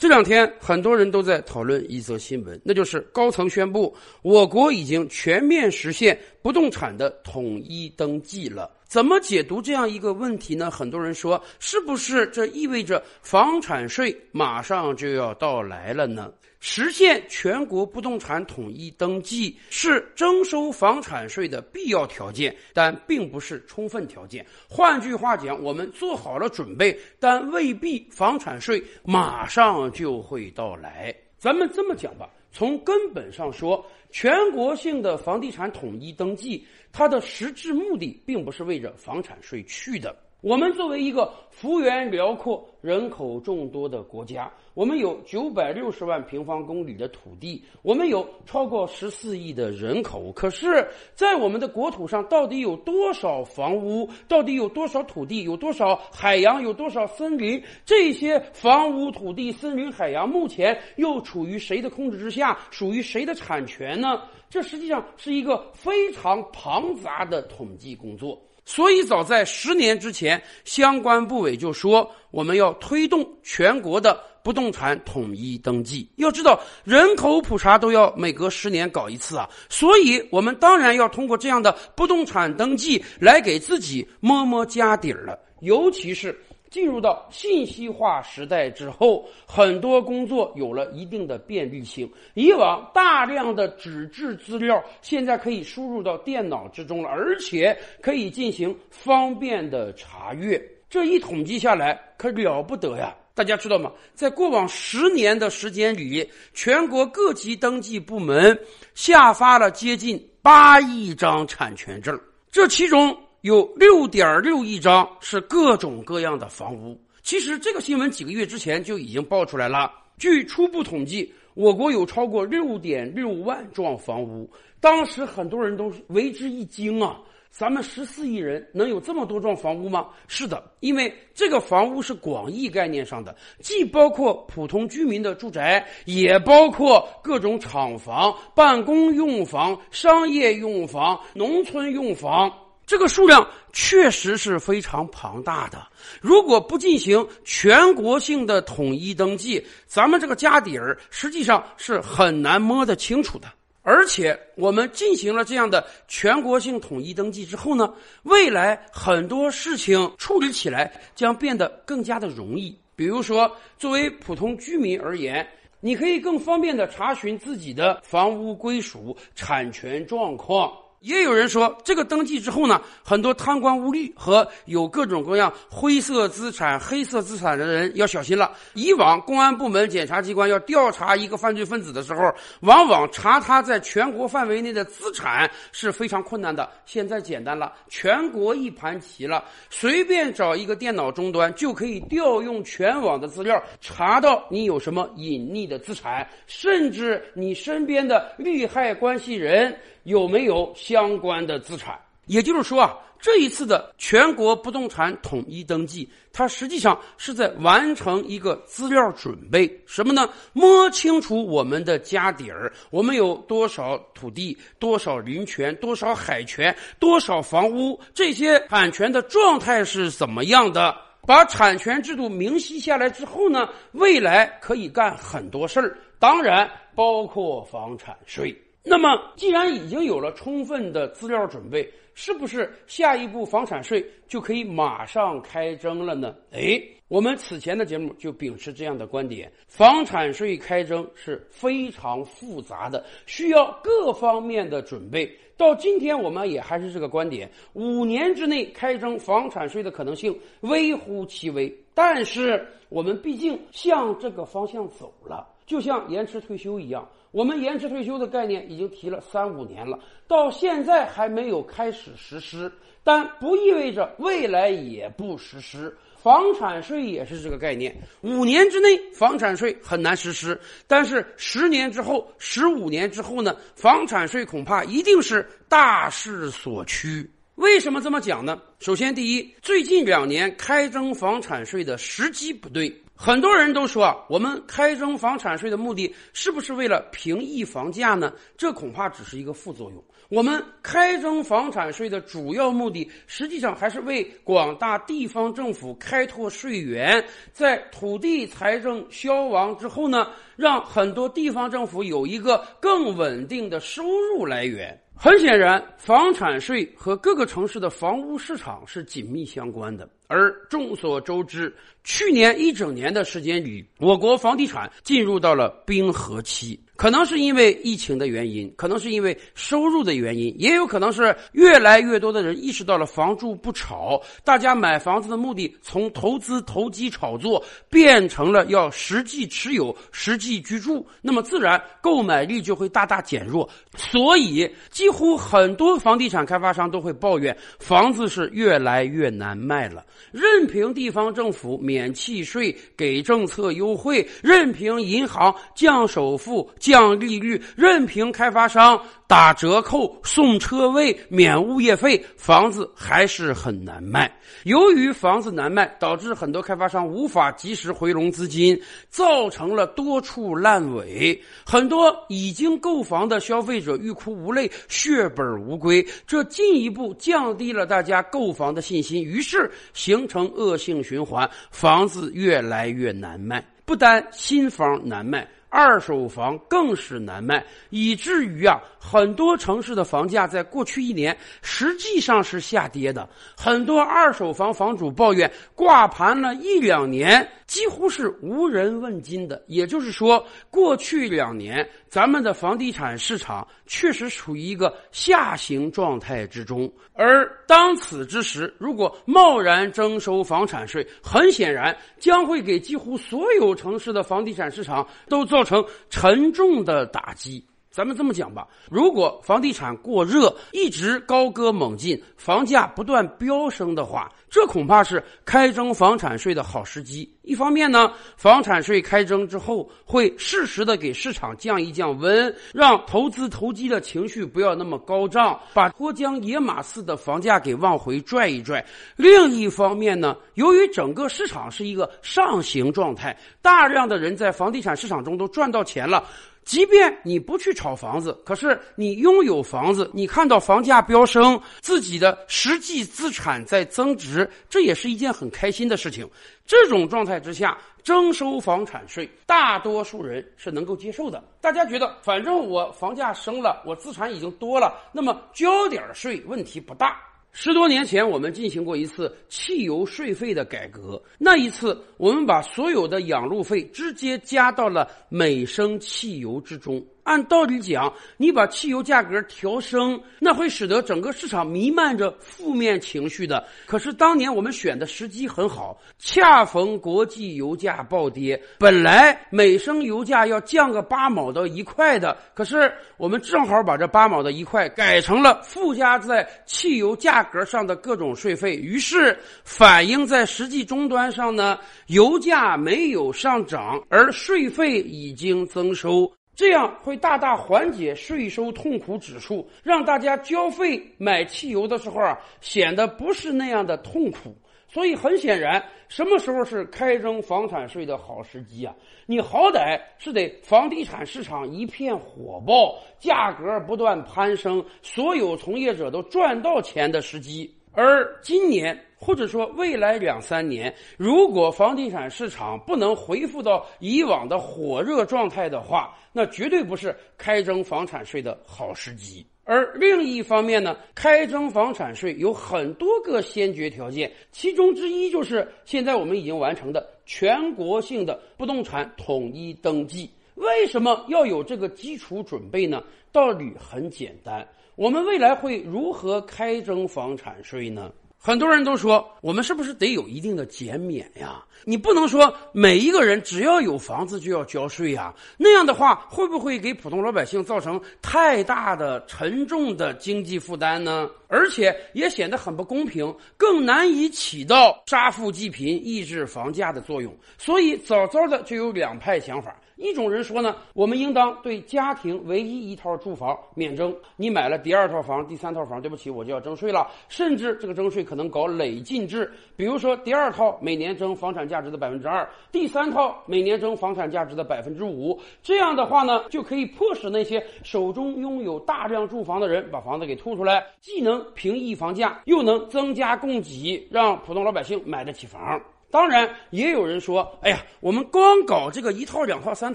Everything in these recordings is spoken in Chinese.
这两天，很多人都在讨论一则新闻，那就是高层宣布，我国已经全面实现不动产的统一登记了。怎么解读这样一个问题呢？很多人说，是不是这意味着房产税马上就要到来了呢？实现全国不动产统一登记是征收房产税的必要条件，但并不是充分条件。换句话讲，我们做好了准备，但未必房产税马上就会到来。咱们这么讲吧，从根本上说，全国性的房地产统一登记，它的实质目的并不是为着房产税去的。我们作为一个幅员辽阔、人口众多的国家，我们有九百六十万平方公里的土地，我们有超过十四亿的人口。可是，在我们的国土上，到底有多少房屋？到底有多少土地？有多少海洋？有多少森林？这些房屋、土地、森林、海洋，目前又处于谁的控制之下？属于谁的产权呢？这实际上是一个非常庞杂的统计工作。所以，早在十年之前，相关部委就说我们要推动全国的不动产统一登记。要知道，人口普查都要每隔十年搞一次啊，所以我们当然要通过这样的不动产登记来给自己摸摸家底儿了，尤其是。进入到信息化时代之后，很多工作有了一定的便利性。以往大量的纸质资料，现在可以输入到电脑之中了，而且可以进行方便的查阅。这一统计下来，可了不得呀！大家知道吗？在过往十年的时间里，全国各级登记部门下发了接近八亿张产权证，这其中。有六点六亿张是各种各样的房屋。其实这个新闻几个月之前就已经爆出来了。据初步统计，我国有超过六点六万幢房屋。当时很多人都为之一惊啊！咱们十四亿人能有这么多幢房屋吗？是的，因为这个房屋是广义概念上的，既包括普通居民的住宅，也包括各种厂房、办公用房、商业用房、农村用房。这个数量确实是非常庞大的。如果不进行全国性的统一登记，咱们这个家底儿实际上是很难摸得清楚的。而且，我们进行了这样的全国性统一登记之后呢，未来很多事情处理起来将变得更加的容易。比如说，作为普通居民而言，你可以更方便的查询自己的房屋归属、产权状况。也有人说，这个登记之后呢，很多贪官污吏和有各种各样灰色资产、黑色资产的人要小心了。以往公安部门、检察机关要调查一个犯罪分子的时候，往往查他在全国范围内的资产是非常困难的。现在简单了，全国一盘棋了，随便找一个电脑终端就可以调用全网的资料，查到你有什么隐匿的资产，甚至你身边的利害关系人。有没有相关的资产？也就是说啊，这一次的全国不动产统一登记，它实际上是在完成一个资料准备，什么呢？摸清楚我们的家底儿，我们有多少土地、多少林权、多少海权、多少房屋，这些产权的状态是怎么样的？把产权制度明晰下来之后呢，未来可以干很多事儿，当然包括房产税。那么，既然已经有了充分的资料准备，是不是下一步房产税就可以马上开征了呢？哎，我们此前的节目就秉持这样的观点：房产税开征是非常复杂的，需要各方面的准备。到今天，我们也还是这个观点：五年之内开征房产税的可能性微乎其微。但是，我们毕竟向这个方向走了，就像延迟退休一样。我们延迟退休的概念已经提了三五年了，到现在还没有开始实施，但不意味着未来也不实施。房产税也是这个概念，五年之内房产税很难实施，但是十年之后、十五年之后呢？房产税恐怕一定是大势所趋。为什么这么讲呢？首先，第一，最近两年开征房产税的时机不对。很多人都说啊，我们开征房产税的目的是不是为了平抑房价呢？这恐怕只是一个副作用。我们开征房产税的主要目的，实际上还是为广大地方政府开拓税源，在土地财政消亡之后呢，让很多地方政府有一个更稳定的收入来源。很显然，房产税和各个城市的房屋市场是紧密相关的。而众所周知，去年一整年的时间里，我国房地产进入到了冰河期。可能是因为疫情的原因，可能是因为收入的原因，也有可能是越来越多的人意识到了房住不炒，大家买房子的目的从投资、投机、炒作变成了要实际持有、实际居住，那么自然购买力就会大大减弱。所以，几乎很多房地产开发商都会抱怨房子是越来越难卖了。任凭地方政府免契税、给政策优惠，任凭银行降首付。降利率，任凭开发商打折扣、送车位、免物业费，房子还是很难卖。由于房子难卖，导致很多开发商无法及时回笼资金，造成了多处烂尾。很多已经购房的消费者欲哭无泪、血本无归，这进一步降低了大家购房的信心，于是形成恶性循环，房子越来越难卖。不单新房难卖。二手房更是难卖，以至于啊，很多城市的房价在过去一年实际上是下跌的。很多二手房房主抱怨，挂盘了一两年，几乎是无人问津的。也就是说，过去两年咱们的房地产市场确实处于一个下行状态之中。而当此之时，如果贸然征收房产税，很显然将会给几乎所有城市的房地产市场都造成沉重的打击。咱们这么讲吧，如果房地产过热，一直高歌猛进，房价不断飙升的话，这恐怕是开征房产税的好时机。一方面呢，房产税开征之后，会适时的给市场降一降温，让投资投机的情绪不要那么高涨，把脱缰野马似的房价给往回拽一拽。另一方面呢，由于整个市场是一个上行状态，大量的人在房地产市场中都赚到钱了。即便你不去炒房子，可是你拥有房子，你看到房价飙升，自己的实际资产在增值，这也是一件很开心的事情。这种状态之下，征收房产税，大多数人是能够接受的。大家觉得，反正我房价升了，我资产已经多了，那么交点税问题不大。十多年前，我们进行过一次汽油税费的改革。那一次，我们把所有的养路费直接加到了每升汽油之中。按道理讲，你把汽油价格调升，那会使得整个市场弥漫着负面情绪的。可是当年我们选的时机很好，恰逢国际油价暴跌，本来每升油价要降个八毛到一块的，可是我们正好把这八毛的一块改成了附加在汽油价格上的各种税费，于是反映在实际终端上呢，油价没有上涨，而税费已经增收。这样会大大缓解税收痛苦指数，让大家交费买汽油的时候啊，显得不是那样的痛苦。所以很显然，什么时候是开征房产税的好时机啊？你好歹是得房地产市场一片火爆，价格不断攀升，所有从业者都赚到钱的时机。而今年或者说未来两三年，如果房地产市场不能恢复到以往的火热状态的话，那绝对不是开征房产税的好时机。而另一方面呢，开征房产税有很多个先决条件，其中之一就是现在我们已经完成的全国性的不动产统一登记。为什么要有这个基础准备呢？道理很简单。我们未来会如何开征房产税呢？很多人都说，我们是不是得有一定的减免呀？你不能说每一个人只要有房子就要交税呀，那样的话会不会给普通老百姓造成太大的沉重的经济负担呢？而且也显得很不公平，更难以起到杀富济贫、抑制房价的作用。所以早早的就有两派想法。一种人说呢，我们应当对家庭唯一一套住房免征。你买了第二套房、第三套房，对不起，我就要征税了。甚至这个征税可能搞累进制，比如说第二套每年征房产价值的百分之二，第三套每年征房产价值的百分之五。这样的话呢，就可以迫使那些手中拥有大量住房的人把房子给吐出来，既能平抑房价，又能增加供给，让普通老百姓买得起房。当然，也有人说：“哎呀，我们光搞这个一套、两套、三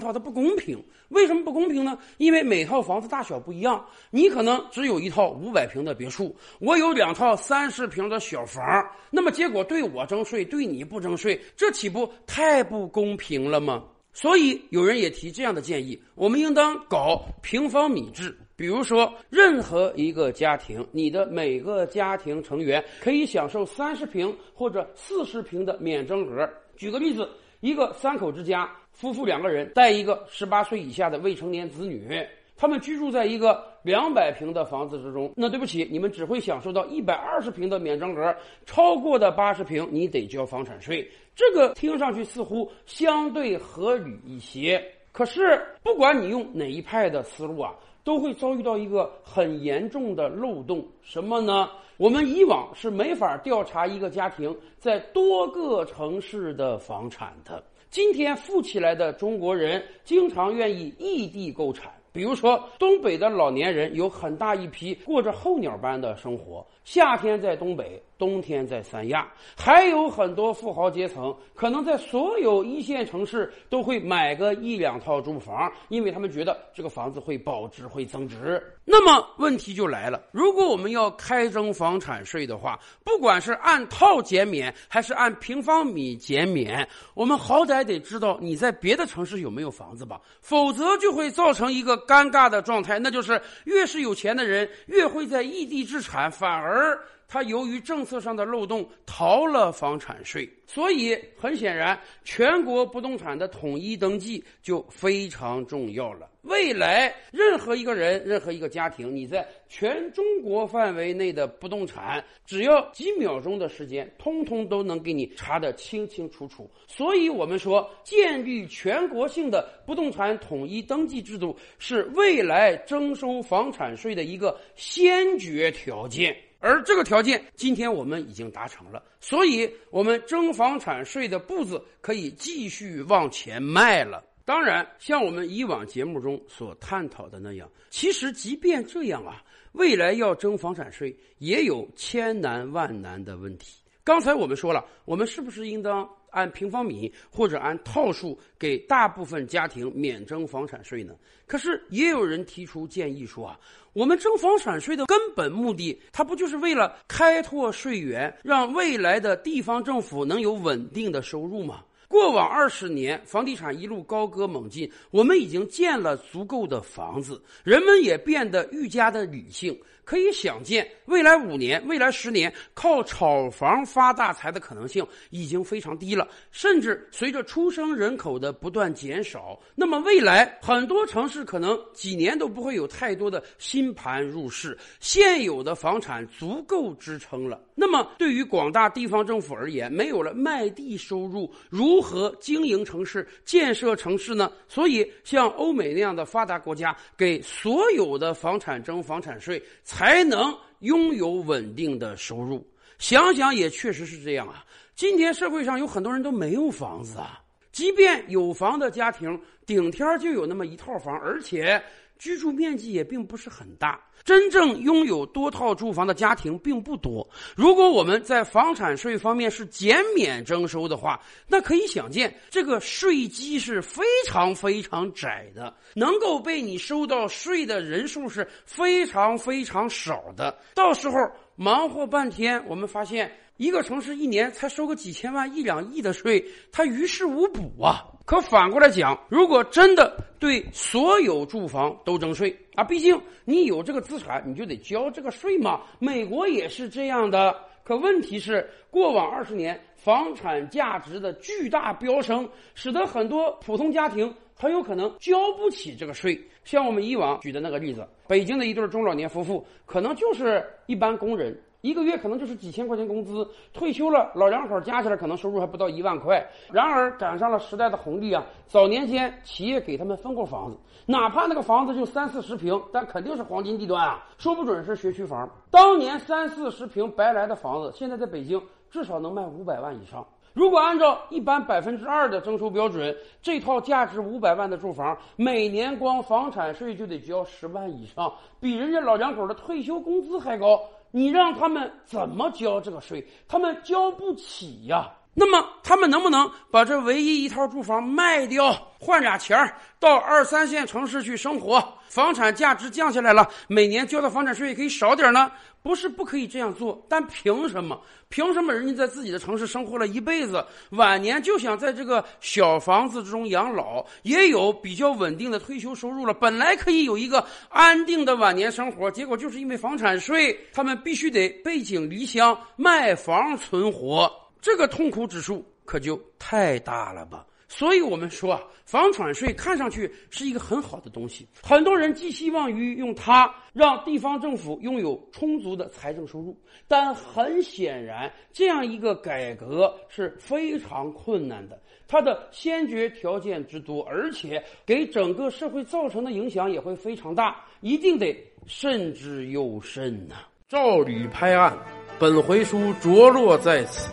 套，它不公平。为什么不公平呢？因为每套房子大小不一样，你可能只有一套五百平的别墅，我有两套三十平的小房。那么结果对我征税，对你不征税，这岂不太不公平了吗？所以有人也提这样的建议：我们应当搞平方米制。”比如说，任何一个家庭，你的每个家庭成员可以享受三十平或者四十平的免征额。举个例子，一个三口之家，夫妇两个人带一个十八岁以下的未成年子女，他们居住在一个两百平的房子之中。那对不起，你们只会享受到一百二十平的免征额，超过的八十平你得交房产税。这个听上去似乎相对合理一些。可是，不管你用哪一派的思路啊。都会遭遇到一个很严重的漏洞，什么呢？我们以往是没法调查一个家庭在多个城市的房产的。今天富起来的中国人经常愿意异地购产。比如说，东北的老年人有很大一批过着候鸟般的生活，夏天在东北，冬天在三亚。还有很多富豪阶层，可能在所有一线城市都会买个一两套住房，因为他们觉得这个房子会保值、会增值。那么问题就来了：如果我们要开征房产税的话，不管是按套减免还是按平方米减免，我们好歹得知道你在别的城市有没有房子吧，否则就会造成一个。尴尬的状态，那就是越是有钱的人，越会在异地置产，反而他由于政策上的漏洞逃了房产税。所以很显然，全国不动产的统一登记就非常重要了。未来，任何一个人、任何一个家庭，你在全中国范围内的不动产，只要几秒钟的时间，通通都能给你查得清清楚楚。所以，我们说，建立全国性的不动产统一登记制度，是未来征收房产税的一个先决条件。而这个条件，今天我们已经达成了，所以，我们征房产税的步子可以继续往前迈了。当然，像我们以往节目中所探讨的那样，其实即便这样啊，未来要征房产税也有千难万难的问题。刚才我们说了，我们是不是应当按平方米或者按套数给大部分家庭免征房产税呢？可是也有人提出建议说啊，我们征房产税的根本目的，它不就是为了开拓税源，让未来的地方政府能有稳定的收入吗？过往二十年，房地产一路高歌猛进，我们已经建了足够的房子，人们也变得愈加的理性。可以想见，未来五年、未来十年，靠炒房发大财的可能性已经非常低了。甚至随着出生人口的不断减少，那么未来很多城市可能几年都不会有太多的新盘入市，现有的房产足够支撑了。那么对于广大地方政府而言，没有了卖地收入，如何经营城市、建设城市呢？所以，像欧美那样的发达国家，给所有的房产征房产税。才能拥有稳定的收入。想想也确实是这样啊。今天社会上有很多人都没有房子啊，即便有房的家庭，顶天就有那么一套房，而且。居住面积也并不是很大，真正拥有多套住房的家庭并不多。如果我们在房产税方面是减免征收的话，那可以想见，这个税基是非常非常窄的，能够被你收到税的人数是非常非常少的。到时候忙活半天，我们发现一个城市一年才收个几千万、一两亿的税，它于事无补啊。可反过来讲，如果真的对所有住房都征税啊，毕竟你有这个资产，你就得交这个税嘛。美国也是这样的。可问题是，过往二十年房产价值的巨大飙升，使得很多普通家庭很有可能交不起这个税。像我们以往举的那个例子，北京的一对中老年夫妇，可能就是一般工人。一个月可能就是几千块钱工资。退休了，老两口加起来可能收入还不到一万块。然而赶上了时代的红利啊，早年间企业给他们分过房子，哪怕那个房子就三四十平，但肯定是黄金地段啊，说不准是学区房。当年三四十平白来的房子，现在在北京至少能卖五百万以上。如果按照一般百分之二的征收标准，这套价值五百万的住房，每年光房产税就得交十万以上，比人家老两口的退休工资还高。你让他们怎么交这个税？他们交不起呀。那么他们能不能把这唯一一套住房卖掉，换俩钱儿到二三线城市去生活？房产价值降下来了，每年交的房产税也可以少点呢？不是不可以这样做，但凭什么？凭什么人家在自己的城市生活了一辈子，晚年就想在这个小房子之中养老，也有比较稳定的退休收入了，本来可以有一个安定的晚年生活，结果就是因为房产税，他们必须得背井离乡卖房存活。这个痛苦指数可就太大了吧！所以我们说啊，房产税看上去是一个很好的东西，很多人寄希望于用它让地方政府拥有充足的财政收入，但很显然，这样一个改革是非常困难的。它的先决条件之多，而且给整个社会造成的影响也会非常大，一定得慎之又慎呐！照吕拍案，本回书着落在此。